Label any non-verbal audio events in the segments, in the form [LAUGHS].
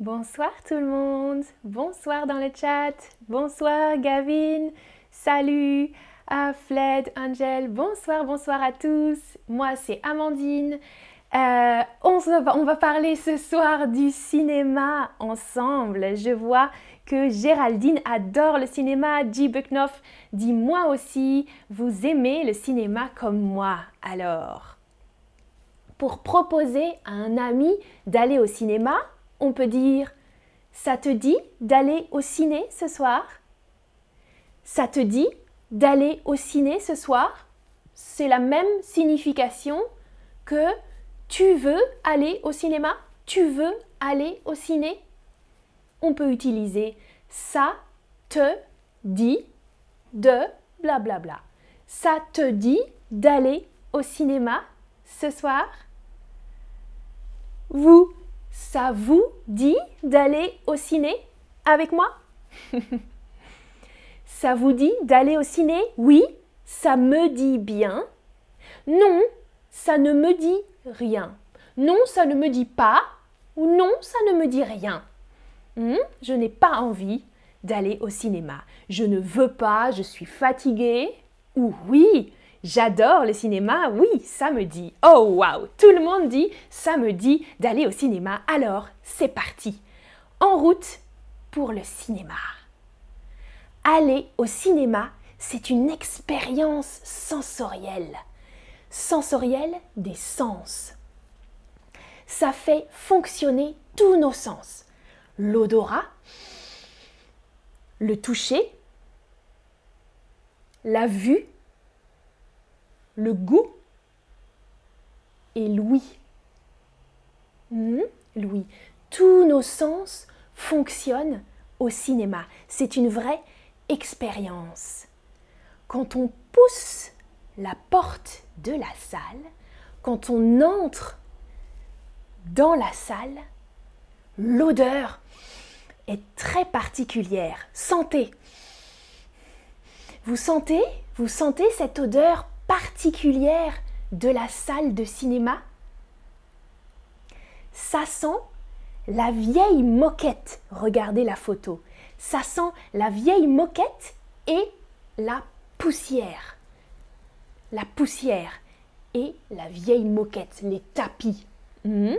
Bonsoir tout le monde. Bonsoir dans le chat. Bonsoir Gavin. Salut à Fled, Angel. Bonsoir, bonsoir à tous. Moi c'est Amandine. Euh, on, va, parler ce soir du cinéma ensemble. Je vois que Géraldine adore le cinéma. G. Bucknoff dit moi aussi, vous aimez le cinéma comme moi. Alors, pour proposer à un ami d'aller au cinéma, on peut dire Ça te dit d'aller au ciné ce soir? Ça te dit d'aller au ciné ce soir? C'est la même signification que tu veux aller au cinéma? Tu veux aller au ciné? On peut utiliser ça te dit de blablabla. Bla bla. Ça te dit d'aller au cinéma ce soir? Vous ça vous dit d'aller au ciné avec moi? [LAUGHS] Ça vous dit d'aller au ciné? Oui, ça me dit bien. Non, ça ne me dit rien. Non, ça ne me dit pas. Ou non, ça ne me dit rien. Hmm? Je n'ai pas envie d'aller au cinéma. Je ne veux pas, je suis fatiguée. Ou oui, J'adore le cinéma, oui, samedi. Oh wow, tout le monde dit samedi d'aller au cinéma. Alors, c'est parti. En route pour le cinéma. Aller au cinéma, c'est une expérience sensorielle. Sensorielle des sens. Ça fait fonctionner tous nos sens. L'odorat, le toucher, la vue, le goût et l'ouïe. L'ouïe. Tous nos sens fonctionnent au cinéma. C'est une vraie expérience. Quand on pousse la porte de la salle, quand on entre dans la salle, l'odeur est très particulière. Sentez. Vous sentez Vous sentez cette odeur particulière de la salle de cinéma Ça sent la vieille moquette. Regardez la photo. Ça sent la vieille moquette et la poussière. La poussière et la vieille moquette, les tapis. Hmm?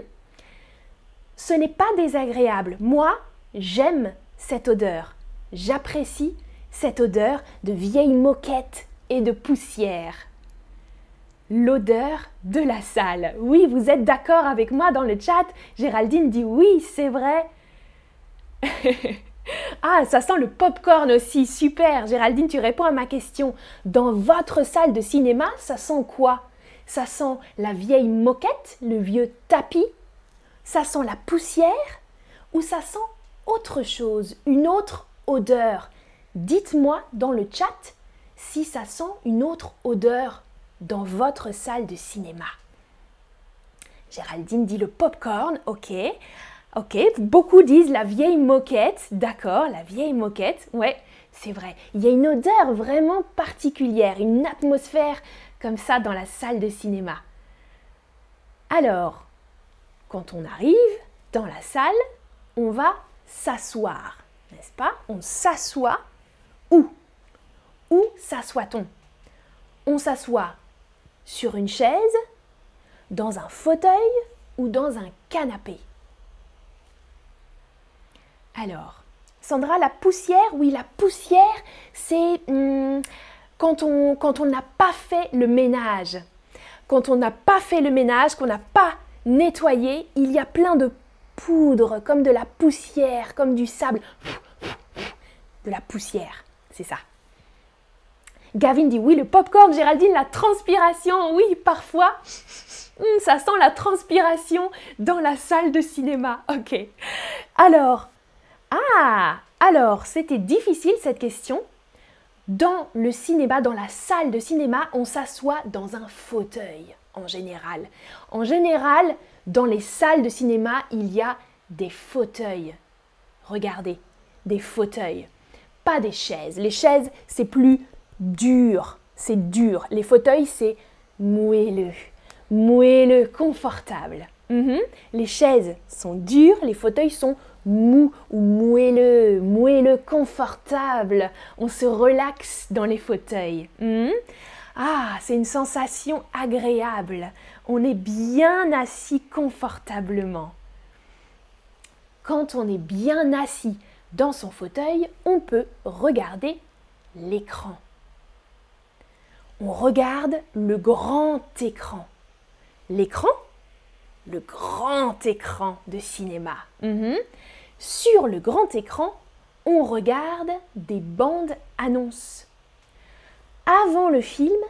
Ce n'est pas désagréable. Moi, j'aime cette odeur. J'apprécie cette odeur de vieille moquette et de poussière l'odeur de la salle. Oui, vous êtes d'accord avec moi dans le chat? Géraldine dit oui, c'est vrai. [LAUGHS] ah, ça sent le pop-corn aussi, super. Géraldine, tu réponds à ma question. Dans votre salle de cinéma, ça sent quoi? Ça sent la vieille moquette, le vieux tapis? Ça sent la poussière? Ou ça sent autre chose, une autre odeur? Dites-moi dans le chat si ça sent une autre odeur dans votre salle de cinéma Géraldine dit le popcorn, ok. Ok, beaucoup disent la vieille moquette, d'accord, la vieille moquette, ouais, c'est vrai. Il y a une odeur vraiment particulière, une atmosphère comme ça dans la salle de cinéma. Alors, quand on arrive dans la salle, on va s'asseoir, n'est-ce pas? On s'assoit où? Où s'assoit-on? On s'assoit sur une chaise, dans un fauteuil ou dans un canapé Alors, Sandra, la poussière, oui, la poussière, c'est hmm, quand on quand on n'a pas fait le ménage. Quand on n'a pas fait le ménage, qu'on n'a pas nettoyé, il y a plein de poudre, comme de la poussière, comme du sable. De la poussière, c'est ça. Gavin dit oui, le popcorn, Géraldine, la transpiration, oui, parfois. [LAUGHS] Hmm, ça sent la transpiration dans la salle de cinéma. Ok. Alors, ah, alors, c'était difficile cette question. Dans le cinéma, dans la salle de cinéma, on s'assoit dans un fauteuil en général. En général, dans les salles de cinéma, il y a des fauteuils. Regardez, des fauteuils. Pas des chaises. Les chaises, c'est plus dur, c'est dur. Les fauteuils, c'est moelleux, moelleux, confortable. Mhm. Les chaises sont dures, les fauteuils sont mou ou moelleux, moelleux, confortable. On se relaxe dans les fauteuils. Hmm? Ah, c'est une sensation agréable. On est bien assis confortablement. Quand on est bien assis dans son fauteuil, on peut regarder l'écran. On regarde le grand écran. L'écran Le grand écran de cinéma. Mhm. Sur le grand écran, on regarde des bandes annonces. Avant le film,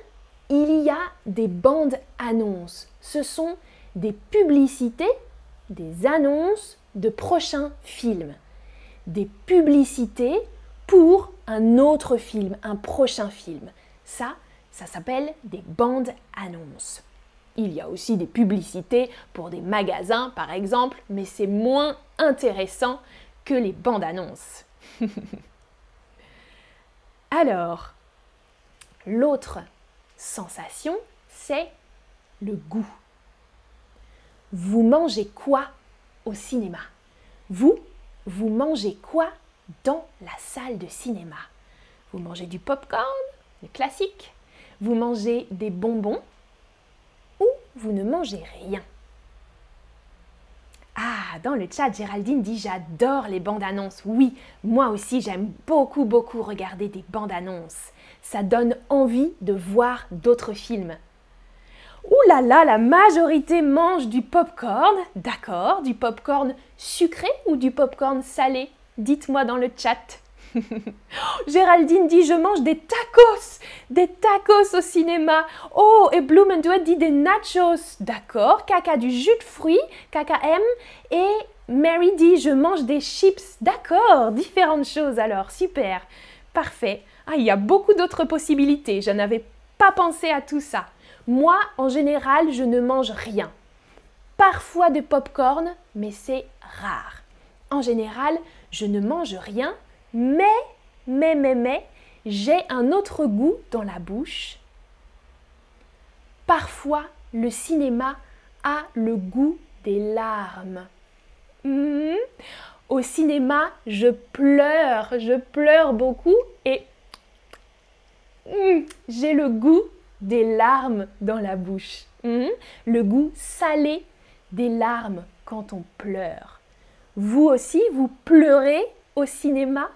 il y a des bandes annonces. Ce sont des publicités, des annonces de prochains films. Des publicités pour un autre film, un prochain film. Ça, ça s'appelle des bandes annonces. Il y a aussi des publicités pour des magasins, par exemple, mais c'est moins intéressant que les bandes annonces. [LAUGHS] Alors, L'autre sensation, c'est le goût. Vous mangez quoi au cinéma? Vous, vous mangez quoi dans la salle de cinéma? Vous mangez du popcorn, le classique? Vous mangez des bonbons Ou vous ne mangez rien ah, dans le chat, Géraldine dit J'adore les bandes annonces. Oui, moi aussi, j'aime beaucoup, beaucoup regarder des bandes annonces. Ça donne envie de voir d'autres films. Ouh là là, la majorité mange du popcorn. D'accord, du popcorn sucré ou du popcorn salé? Dites-moi dans le chat. [LAUGHS] Géraldine dit je mange des tacos, des tacos au cinéma. Oh, et Blumenduet dit des nachos. D'accord, Caca du jus de fruits, Caca aime. Et Mary dit je mange des chips. D'accord, différentes choses alors, super, parfait. Ah, il y a beaucoup d'autres possibilités, je n'avais pas pensé à tout ça. Moi, en général, je ne mange rien. Parfois de popcorn, mais c'est rare. En général, je ne mange rien mais, mais, mais, mais, j'ai un autre goût dans la bouche. Parfois, le cinéma a le goût des larmes. Hmm. Au cinéma, je pleure, je pleure beaucoup et hmm, j'ai le goût des larmes dans la bouche. Hmm. Le goût salé des larmes quand on pleure. Vous aussi, vous pleurez au cinéma?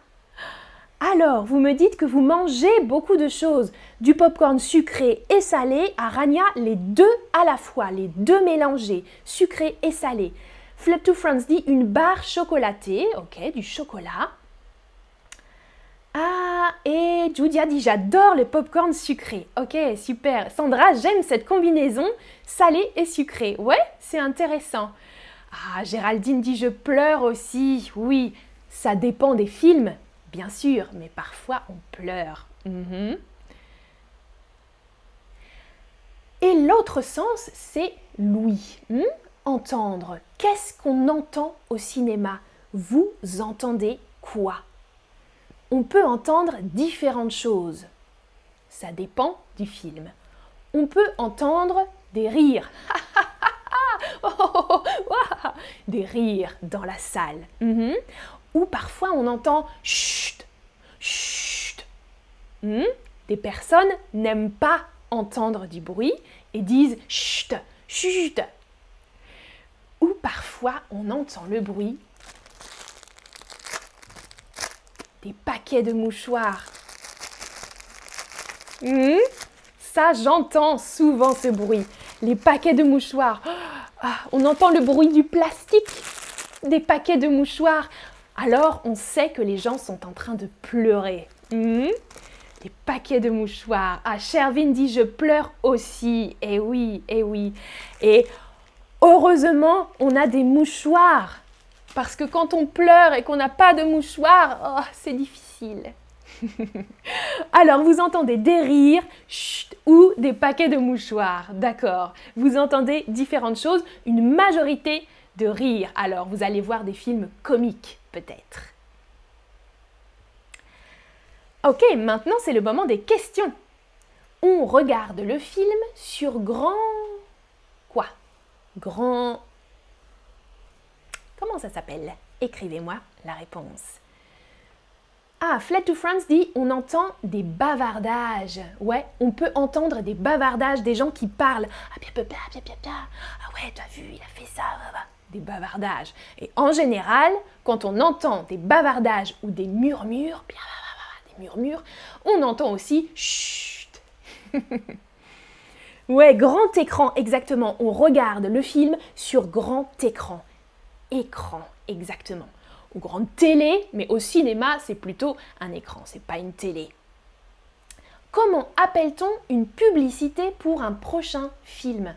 Alors, vous me dites que vous mangez beaucoup de choses, du popcorn sucré et salé. À les deux à la fois, les deux mélangés, sucré et salé. Flip to France dit une barre chocolatée, ok, du chocolat. Ah, et Judia dit j'adore le popcorn sucré. Ok, super. Sandra, j'aime cette combinaison salé et sucré. Ouais, c'est intéressant. Ah, Géraldine dit je pleure aussi. Oui, ça dépend des films, bien sûr, mais parfois on pleure. Mhm. Et l'autre sens, c'est l'ouïe. Hmm? Entendre. Qu'est-ce qu'on entend au cinéma Vous entendez quoi On peut entendre différentes choses. Ça dépend du film. On peut entendre des rires. des rires dans la salle. Mhm ou parfois on entend chut, chut. Hmm? Des personnes n'aiment pas entendre du bruit et disent chut, chut. Ou parfois on entend le bruit des paquets de mouchoirs. Hmm? Ça, j'entends souvent ce bruit. Les paquets de mouchoirs. Ah, on entend le bruit du plastique des paquets de mouchoirs alors on sait que les gens sont en train de pleurer. Hmm? Des paquets de mouchoirs. Ah, Shervin dit je pleure aussi. Eh oui, eh oui. Et heureusement, on a des mouchoirs. Parce que quand on pleure et qu'on n'a pas de mouchoirs, oh, c'est difficile. [LAUGHS] Alors, vous entendez des rires ou des paquets de mouchoirs, d'accord Vous entendez différentes choses, une majorité de rires. Alors, vous allez voir des films comiques Ok, maintenant c'est le moment des questions. On regarde le film sur grand... Quoi? Grand... Comment ça s'appelle? Écrivez-moi la réponse. Ah, Fled to France dit on entend des bavardages. Ouais, on peut entendre des bavardages, des gens qui parlent. Ah, bien, bien, bien. Ah ouais, t'as vu, il a fait ça. Des bavardages. Et en général, quand on entend des bavardages ou des murmures, des murmures, on entend aussi chut. [LAUGHS] ouais, grand écran, exactement. On regarde le film sur grand écran. Écran, exactement ou grande télé, mais au cinéma, c'est plutôt un écran, c'est pas une télé. Comment appelle-t-on une publicité pour un prochain film?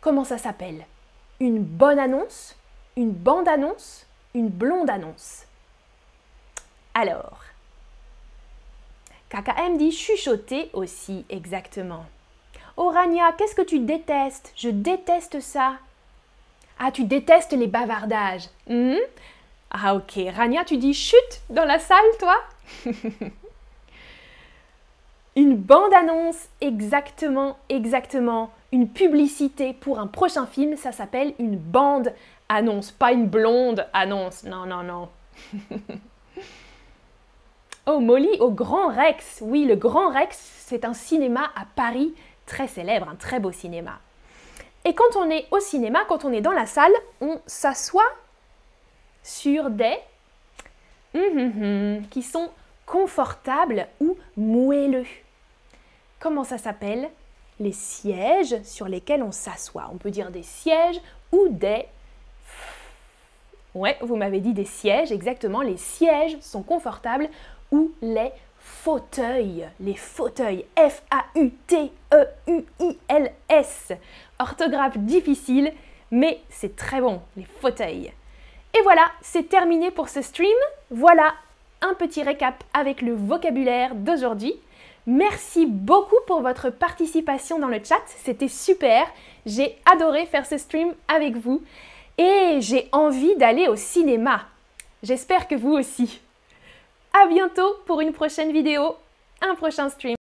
Comment ça s'appelle? Une bonne annonce Une bande-annonce Une blonde annonce Alors, KKM dit chuchoter aussi exactement. Oh Rania, qu'est-ce que tu détestes? Je déteste ça. Ah, tu détestes les bavardages. Hmm? Ah, ok. Rania, tu dis chut dans la salle, toi? [LAUGHS] Une bande-annonce, exactement, exactement. Une publicité pour un prochain film, ça s'appelle une bande-annonce, pas une blonde annonce. Non, non, non. [LAUGHS] oh, Molly au Grand Rex. Oui, le Grand Rex, c'est un cinéma à Paris très célèbre, un très beau cinéma. Et quand on est au cinéma, quand on est dans la salle, on s'assoit sur des hum, hum, hum, qui sont confortables ou moelleux. Comment ça s'appelle? Les sièges sur lesquels on s'assoit. On peut dire des sièges ou des... Ouais, vous m'avez dit des sièges, exactement. Les sièges sont confortables ou les fauteuils. Les fauteuils. F-A-U-T-E-U-I-L-S orthographe difficile, mais c'est très bon, les fauteuils. Et voilà, c'est terminé pour ce stream. Voilà un petit récap avec le vocabulaire d'aujourd'hui. Merci beaucoup pour votre participation dans le chat, c'était super. J'ai adoré faire ce stream avec vous et j'ai envie d'aller au cinéma. J'espère que vous aussi. À bientôt pour une prochaine vidéo, un prochain stream.